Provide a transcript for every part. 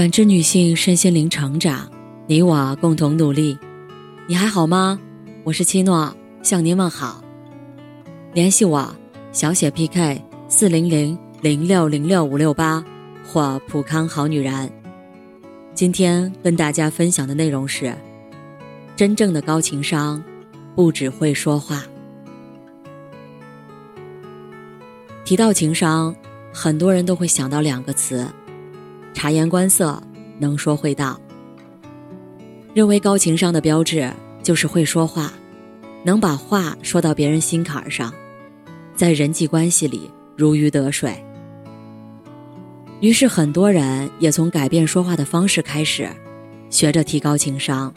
感知女性身心灵成长，你我共同努力。你还好吗？我是七诺，向您问好。联系我，小写 PK 四零零零六零六五六八或普康好女人。今天跟大家分享的内容是：真正的高情商，不只会说话。提到情商，很多人都会想到两个词。察言观色，能说会道。认为高情商的标志就是会说话，能把话说到别人心坎上，在人际关系里如鱼得水。于是很多人也从改变说话的方式开始，学着提高情商，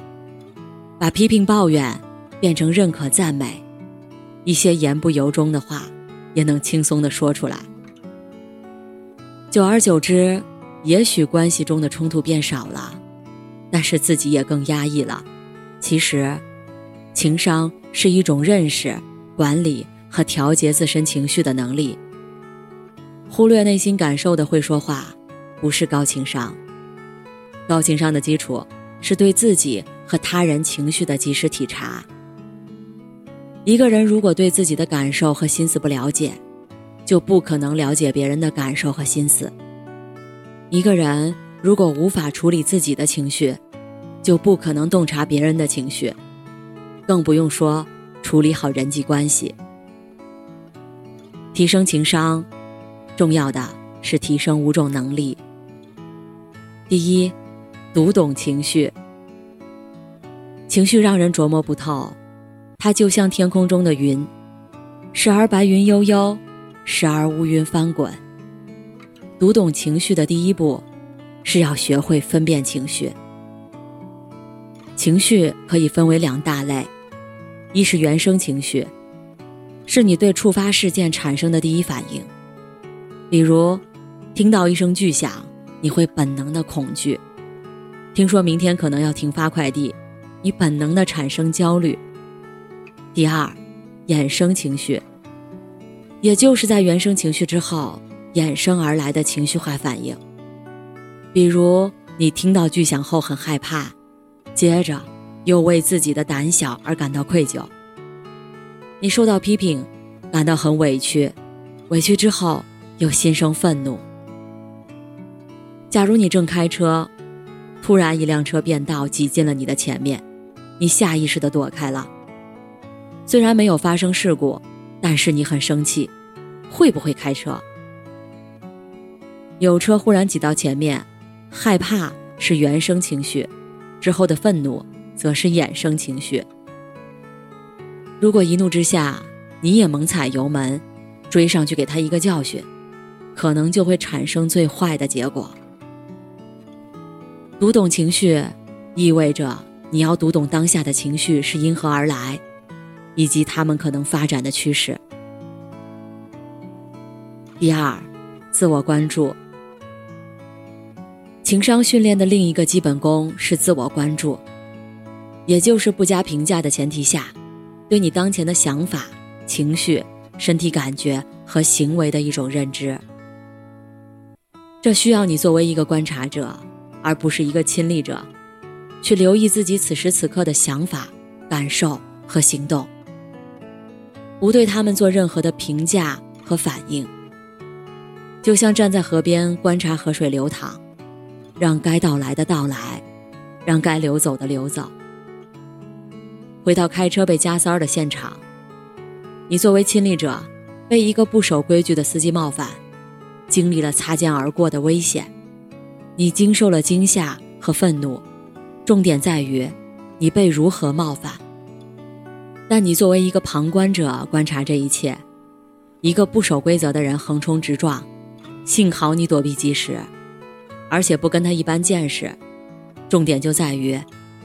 把批评抱怨变成认可赞美，一些言不由衷的话也能轻松的说出来。久而久之。也许关系中的冲突变少了，但是自己也更压抑了。其实，情商是一种认识、管理和调节自身情绪的能力。忽略内心感受的会说话，不是高情商。高情商的基础是对自己和他人情绪的及时体察。一个人如果对自己的感受和心思不了解，就不可能了解别人的感受和心思。一个人如果无法处理自己的情绪，就不可能洞察别人的情绪，更不用说处理好人际关系。提升情商，重要的是提升五种能力。第一，读懂情绪。情绪让人琢磨不透，它就像天空中的云，时而白云悠悠，时而乌云翻滚。读懂情绪的第一步，是要学会分辨情绪。情绪可以分为两大类，一是原生情绪，是你对触发事件产生的第一反应。比如，听到一声巨响，你会本能的恐惧；听说明天可能要停发快递，你本能的产生焦虑。第二，衍生情绪，也就是在原生情绪之后。衍生而来的情绪化反应，比如你听到巨响后很害怕，接着又为自己的胆小而感到愧疚；你受到批评，感到很委屈，委屈之后又心生愤怒。假如你正开车，突然一辆车变道挤进了你的前面，你下意识的躲开了。虽然没有发生事故，但是你很生气，会不会开车？有车忽然挤到前面，害怕是原生情绪，之后的愤怒则是衍生情绪。如果一怒之下你也猛踩油门，追上去给他一个教训，可能就会产生最坏的结果。读懂情绪，意味着你要读懂当下的情绪是因何而来，以及他们可能发展的趋势。第二，自我关注。情商训练的另一个基本功是自我关注，也就是不加评价的前提下，对你当前的想法、情绪、身体感觉和行为的一种认知。这需要你作为一个观察者，而不是一个亲历者，去留意自己此时此刻的想法、感受和行动，不对他们做任何的评价和反应。就像站在河边观察河水流淌。让该到来的到来，让该流走的流走。回到开车被加塞儿的现场，你作为亲历者，被一个不守规矩的司机冒犯，经历了擦肩而过的危险，你经受了惊吓和愤怒。重点在于，你被如何冒犯。但你作为一个旁观者观察这一切，一个不守规则的人横冲直撞，幸好你躲避及时。而且不跟他一般见识，重点就在于，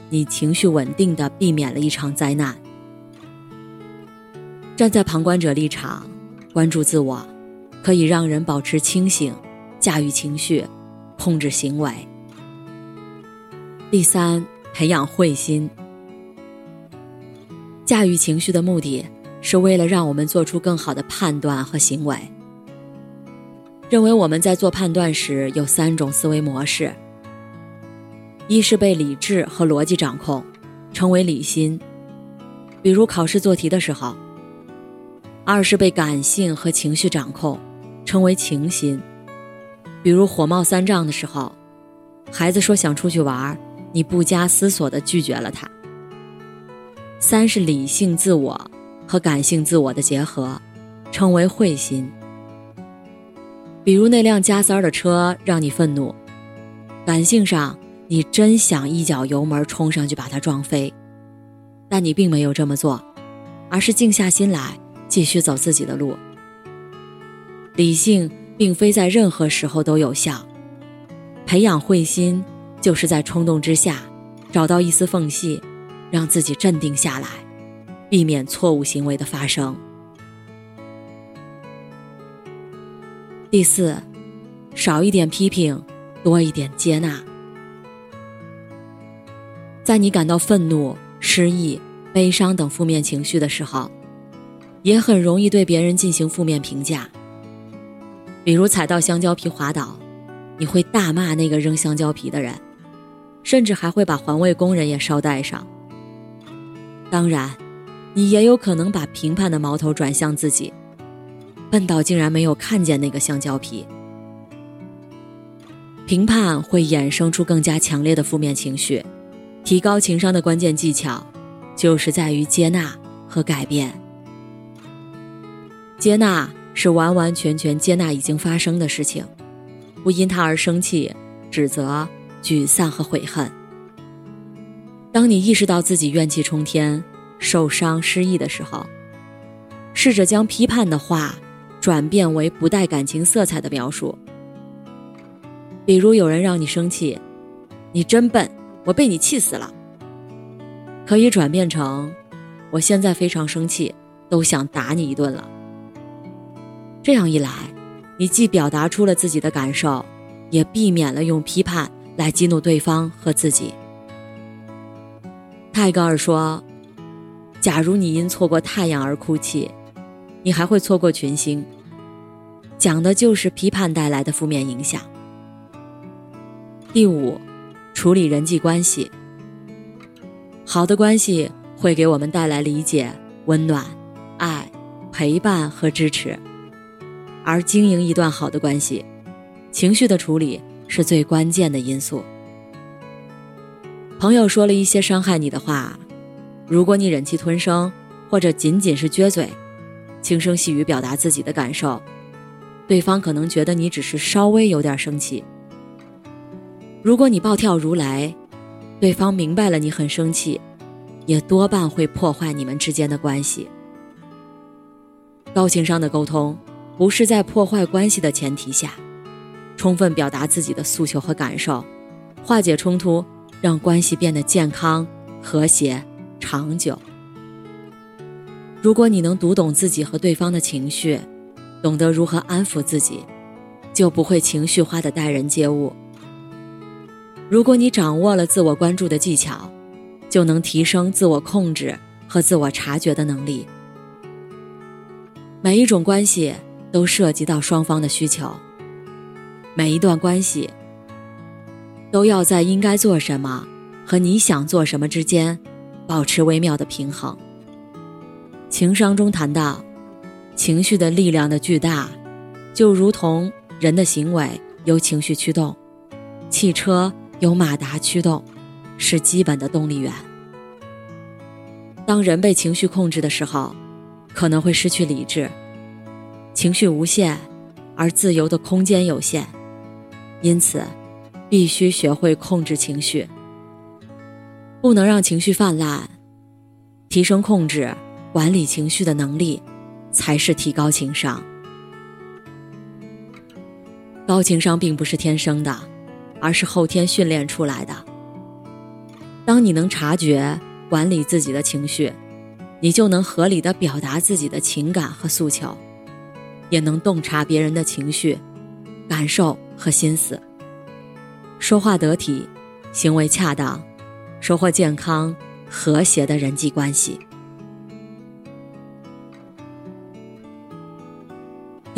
你情绪稳定的避免了一场灾难。站在旁观者立场，关注自我，可以让人保持清醒，驾驭情绪，控制行为。第三，培养慧心。驾驭情绪的目的是为了让我们做出更好的判断和行为。认为我们在做判断时有三种思维模式：一是被理智和逻辑掌控，称为理心，比如考试做题的时候；二是被感性和情绪掌控，称为情心，比如火冒三丈的时候，孩子说想出去玩，你不加思索地拒绝了他；三是理性自我和感性自我的结合，称为慧心。比如那辆加塞儿的车让你愤怒，感性上你真想一脚油门冲上去把它撞飞，但你并没有这么做，而是静下心来继续走自己的路。理性并非在任何时候都有效，培养慧心就是在冲动之下找到一丝缝隙，让自己镇定下来，避免错误行为的发生。第四，少一点批评，多一点接纳。在你感到愤怒、失意、悲伤等负面情绪的时候，也很容易对别人进行负面评价。比如踩到香蕉皮滑倒，你会大骂那个扔香蕉皮的人，甚至还会把环卫工人也捎带上。当然，你也有可能把评判的矛头转向自己。笨到竟然没有看见那个香蕉皮。评判会衍生出更加强烈的负面情绪，提高情商的关键技巧，就是在于接纳和改变。接纳是完完全全接纳已经发生的事情，不因它而生气、指责、沮丧和悔恨。当你意识到自己怨气冲天、受伤、失意的时候，试着将批判的话。转变为不带感情色彩的描述，比如有人让你生气，你真笨，我被你气死了。可以转变成，我现在非常生气，都想打你一顿了。这样一来，你既表达出了自己的感受，也避免了用批判来激怒对方和自己。泰戈尔说：“假如你因错过太阳而哭泣。”你还会错过群星，讲的就是批判带来的负面影响。第五，处理人际关系。好的关系会给我们带来理解、温暖、爱、陪伴和支持，而经营一段好的关系，情绪的处理是最关键的因素。朋友说了一些伤害你的话，如果你忍气吞声，或者仅仅是撅嘴。轻声细语表达自己的感受，对方可能觉得你只是稍微有点生气。如果你暴跳如雷，对方明白了你很生气，也多半会破坏你们之间的关系。高情商的沟通，不是在破坏关系的前提下，充分表达自己的诉求和感受，化解冲突，让关系变得健康、和谐、长久。如果你能读懂自己和对方的情绪，懂得如何安抚自己，就不会情绪化的待人接物。如果你掌握了自我关注的技巧，就能提升自我控制和自我察觉的能力。每一种关系都涉及到双方的需求，每一段关系都要在应该做什么和你想做什么之间保持微妙的平衡。情商中谈到，情绪的力量的巨大，就如同人的行为由情绪驱动，汽车由马达驱动，是基本的动力源。当人被情绪控制的时候，可能会失去理智。情绪无限，而自由的空间有限，因此，必须学会控制情绪，不能让情绪泛滥，提升控制。管理情绪的能力，才是提高情商。高情商并不是天生的，而是后天训练出来的。当你能察觉、管理自己的情绪，你就能合理的表达自己的情感和诉求，也能洞察别人的情绪、感受和心思。说话得体，行为恰当，收获健康、和谐的人际关系。